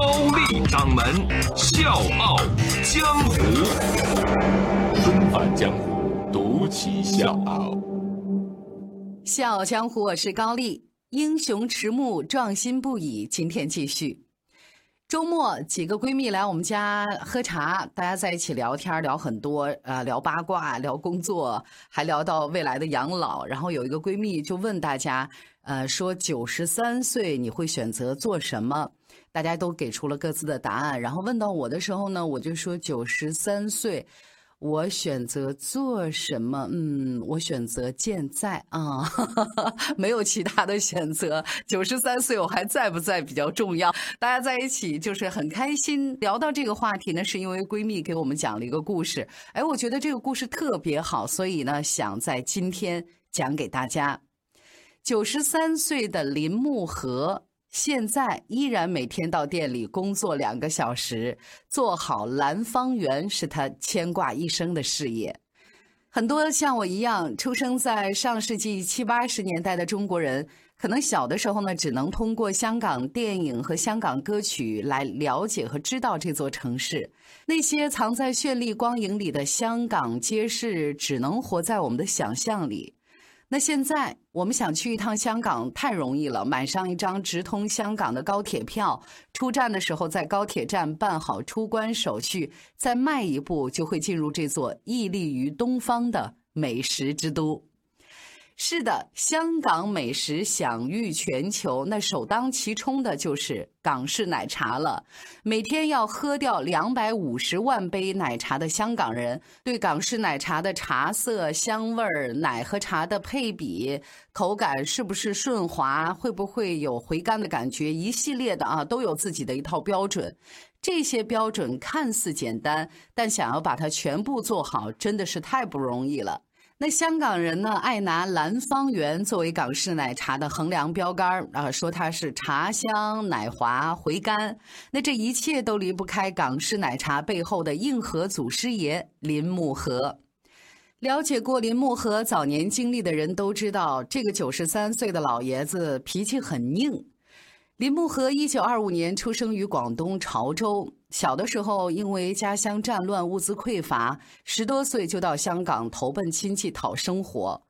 高丽掌门笑傲江湖，重返江湖，独骑笑傲。笑傲江湖，我是高丽，英雄迟暮，壮心不已。今天继续。周末，几个闺蜜来我们家喝茶，大家在一起聊天，聊很多，呃，聊八卦，聊工作，还聊到未来的养老。然后有一个闺蜜就问大家，呃，说九十三岁你会选择做什么？大家都给出了各自的答案。然后问到我的时候呢，我就说九十三岁。我选择做什么？嗯，我选择健在啊，没有其他的选择。九十三岁我还在不在比较重要。大家在一起就是很开心。聊到这个话题呢，是因为闺蜜给我们讲了一个故事。哎，我觉得这个故事特别好，所以呢，想在今天讲给大家。九十三岁的林木和。现在依然每天到店里工作两个小时，做好蓝方圆是他牵挂一生的事业。很多像我一样出生在上世纪七八十年代的中国人，可能小的时候呢，只能通过香港电影和香港歌曲来了解和知道这座城市。那些藏在绚丽光影里的香港街市，只能活在我们的想象里。那现在我们想去一趟香港太容易了，买上一张直通香港的高铁票，出站的时候在高铁站办好出关手续，再迈一步就会进入这座屹立于东方的美食之都。是的，香港美食享誉全球，那首当其冲的就是港式奶茶了。每天要喝掉两百五十万杯奶茶的香港人，对港式奶茶的茶色、香味儿、奶和茶的配比、口感是不是顺滑、会不会有回甘的感觉，一系列的啊，都有自己的一套标准。这些标准看似简单，但想要把它全部做好，真的是太不容易了。那香港人呢，爱拿蓝方圆作为港式奶茶的衡量标杆啊，说它是茶香、奶滑、回甘。那这一切都离不开港式奶茶背后的硬核祖师爷林木和。了解过林木和早年经历的人都知道，这个九十三岁的老爷子脾气很硬。林木和一九二五年出生于广东潮州，小的时候因为家乡战乱，物资匮乏，十多岁就到香港投奔亲戚讨生活。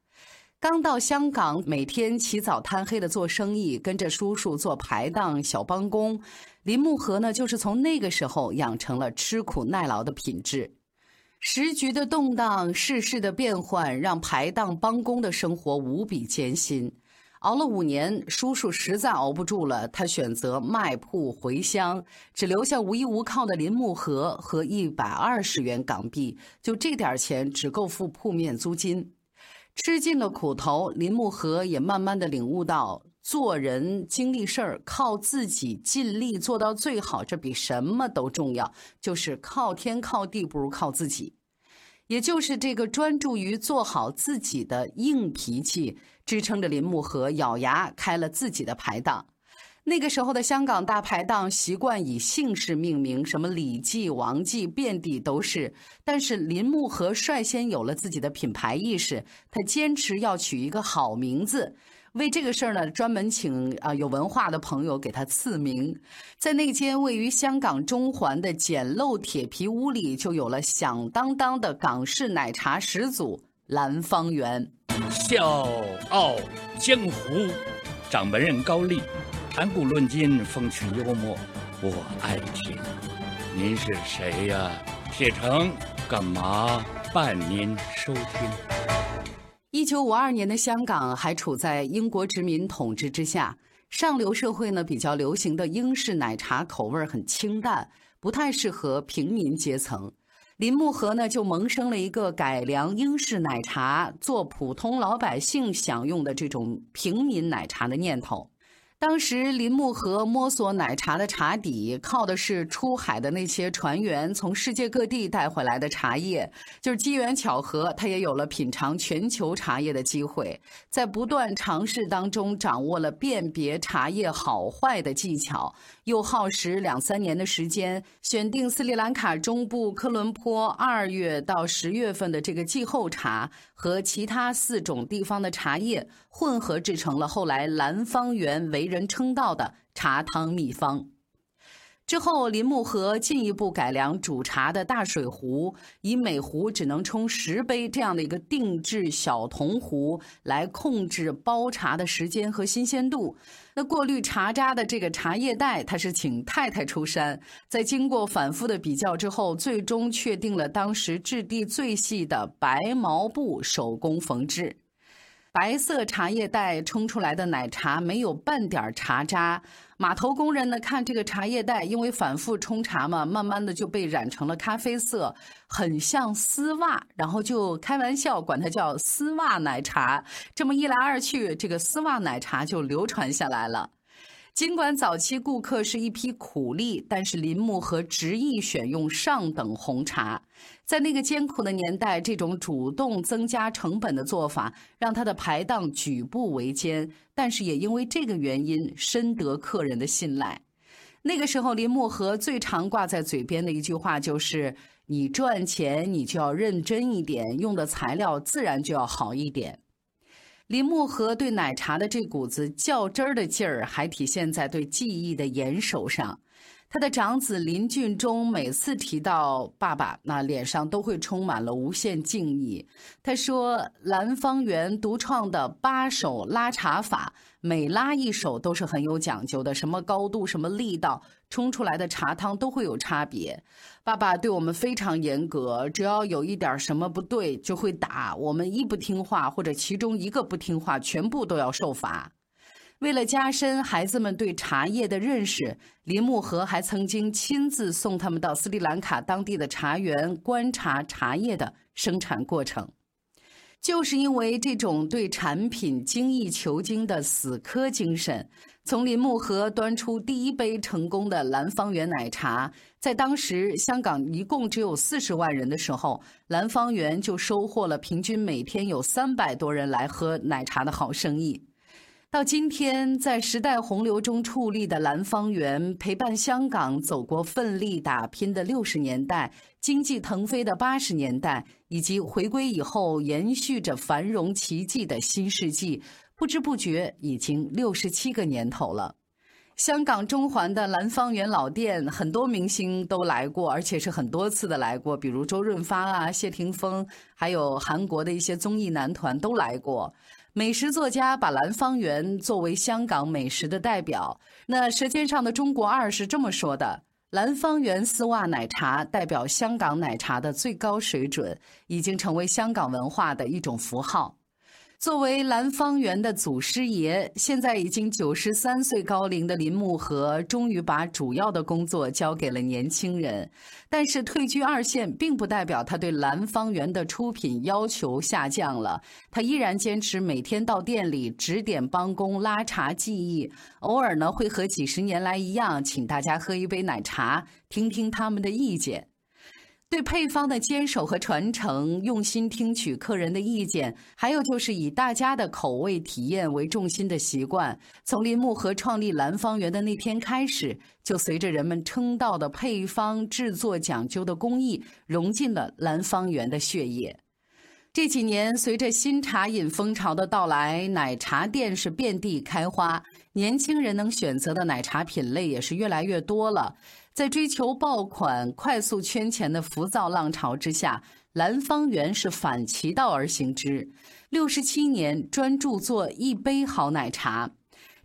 刚到香港，每天起早贪黑的做生意，跟着叔叔做排档、小帮工。林木和呢，就是从那个时候养成了吃苦耐劳的品质。时局的动荡，世事的变换，让排档帮工的生活无比艰辛。熬了五年，叔叔实在熬不住了，他选择卖铺回乡，只留下无依无靠的林木和和一百二十元港币，就这点钱只够付铺面租金。吃尽了苦头，林木和也慢慢的领悟到，做人经历事儿，靠自己尽力做到最好，这比什么都重要。就是靠天靠地不如靠自己。也就是这个专注于做好自己的硬脾气，支撑着林木和咬牙开了自己的排档。那个时候的香港大排档习惯以姓氏命名，什么李记、王记，遍地都是。但是林木和率先有了自己的品牌意识，他坚持要取一个好名字。为这个事儿呢，专门请啊有文化的朋友给他赐名，在那间位于香港中环的简陋铁皮屋里，就有了响当当的港式奶茶始祖蓝方圆。笑傲江湖，掌门人高丽，谈古论今，风趣幽默，我爱听。您是谁呀？铁成干嘛伴您收听？一九五二年的香港还处在英国殖民统治之下，上流社会呢比较流行的英式奶茶口味很清淡，不太适合平民阶层。林木和呢就萌生了一个改良英式奶茶，做普通老百姓享用的这种平民奶茶的念头。当时林木河摸索奶茶的茶底，靠的是出海的那些船员从世界各地带回来的茶叶。就是机缘巧合，他也有了品尝全球茶叶的机会。在不断尝试当中，掌握了辨别茶叶好坏的技巧。又耗时两三年的时间，选定斯里兰卡中部科伦坡二月到十月份的这个季候茶和其他四种地方的茶叶混合制成了后来蓝方园为。人称道的茶汤秘方。之后，林木河进一步改良煮茶的大水壶，以每壶只能冲十杯这样的一个定制小铜壶来控制煲茶的时间和新鲜度。那过滤茶渣的这个茶叶袋，他是请太太出山，在经过反复的比较之后，最终确定了当时质地最细的白毛布手工缝制。白色茶叶袋冲出来的奶茶没有半点茶渣。码头工人呢，看这个茶叶袋，因为反复冲茶嘛，慢慢的就被染成了咖啡色，很像丝袜，然后就开玩笑管它叫丝袜奶茶。这么一来二去，这个丝袜奶茶就流传下来了。尽管早期顾客是一批苦力，但是林木和执意选用上等红茶。在那个艰苦的年代，这种主动增加成本的做法，让他的排档举步维艰。但是也因为这个原因，深得客人的信赖。那个时候，林木和最常挂在嘴边的一句话就是：“你赚钱，你就要认真一点，用的材料自然就要好一点。”林木和对奶茶的这股子较真儿的劲儿，还体现在对记忆的严守上。他的长子林俊忠每次提到爸爸，那脸上都会充满了无限敬意。他说：“蓝方圆独创的八手拉茶法，每拉一手都是很有讲究的，什么高度、什么力道，冲出来的茶汤都会有差别。爸爸对我们非常严格，只要有一点什么不对，就会打我们。一不听话，或者其中一个不听话，全部都要受罚。”为了加深孩子们对茶叶的认识，林木和还曾经亲自送他们到斯里兰卡当地的茶园观察茶叶的生产过程。就是因为这种对产品精益求精的死磕精神，从林木河端出第一杯成功的蓝方圆奶茶，在当时香港一共只有四十万人的时候，蓝方圆就收获了平均每天有三百多人来喝奶茶的好生意。到今天，在时代洪流中矗立的蓝方园，陪伴香港走过奋力打拼的六十年代、经济腾飞的八十年代，以及回归以后延续着繁荣奇迹的新世纪，不知不觉已经六十七个年头了。香港中环的蓝方园老店，很多明星都来过，而且是很多次的来过，比如周润发啊、谢霆锋，还有韩国的一些综艺男团都来过。美食作家把兰芳园作为香港美食的代表。那《舌尖上的中国二》是这么说的：兰芳园丝袜奶茶代表香港奶茶的最高水准，已经成为香港文化的一种符号。作为蓝方圆的祖师爷，现在已经九十三岁高龄的林木和，终于把主要的工作交给了年轻人。但是退居二线，并不代表他对蓝方圆的出品要求下降了。他依然坚持每天到店里指点帮工拉茶技艺，偶尔呢会和几十年来一样，请大家喝一杯奶茶，听听他们的意见。对配方的坚守和传承，用心听取客人的意见，还有就是以大家的口味体验为重心的习惯，从林木河创立蓝方园的那天开始，就随着人们称道的配方制作讲究的工艺，融进了蓝方园的血液。这几年，随着新茶饮风潮的到来，奶茶店是遍地开花，年轻人能选择的奶茶品类也是越来越多了。在追求爆款、快速圈钱的浮躁浪潮之下，蓝方圆是反其道而行之，六十七年专注做一杯好奶茶。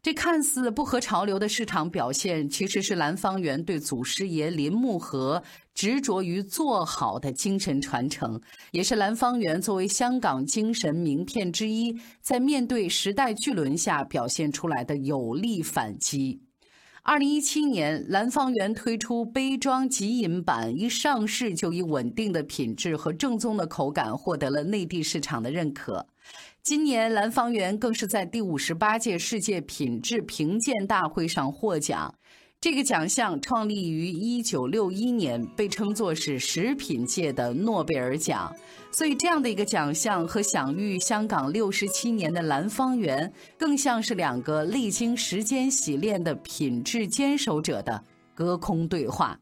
这看似不合潮流的市场表现，其实是蓝方圆对祖师爷林木河执着于做好的精神传承，也是蓝方圆作为香港精神名片之一，在面对时代巨轮下表现出来的有力反击。二零一七年，蓝方园推出杯装即饮版，一上市就以稳定的品质和正宗的口感获得了内地市场的认可。今年蓝方园更是在第五十八届世界品质评鉴大会上获奖。这个奖项创立于一九六一年，被称作是食品界的诺贝尔奖。所以，这样的一个奖项和享誉香港六十七年的蓝方圆，更像是两个历经时间洗练的品质坚守者的隔空对话。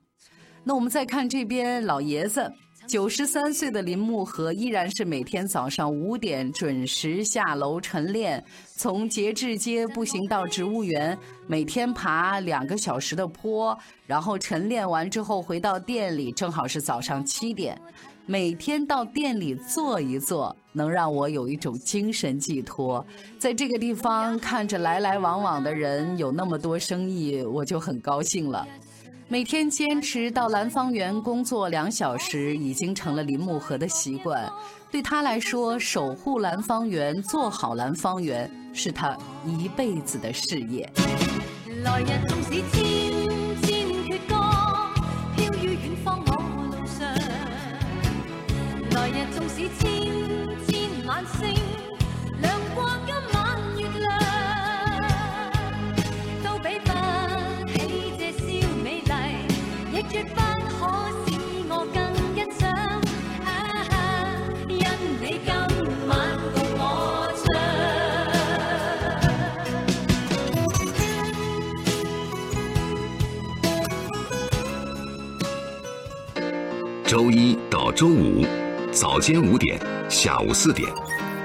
那我们再看这边老爷子。九十三岁的林木和依然是每天早上五点准时下楼晨练，从节制街步行到植物园，每天爬两个小时的坡，然后晨练完之后回到店里，正好是早上七点。每天到店里坐一坐，能让我有一种精神寄托。在这个地方看着来来往往的人，有那么多生意，我就很高兴了。每天坚持到兰芳园工作两小时，已经成了林木河的习惯。对他来说，守护兰芳园、做好兰芳园，是他一辈子的事业。来日纵使千千阙歌，飘于远方我路上。来日纵使千千晚星。周一到周五，早间五点，下午四点，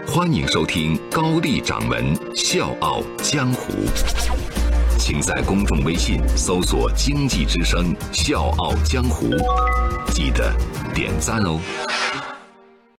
欢迎收听高丽掌门笑傲江湖。请在公众微信搜索“经济之声笑傲江湖”，记得点赞哦。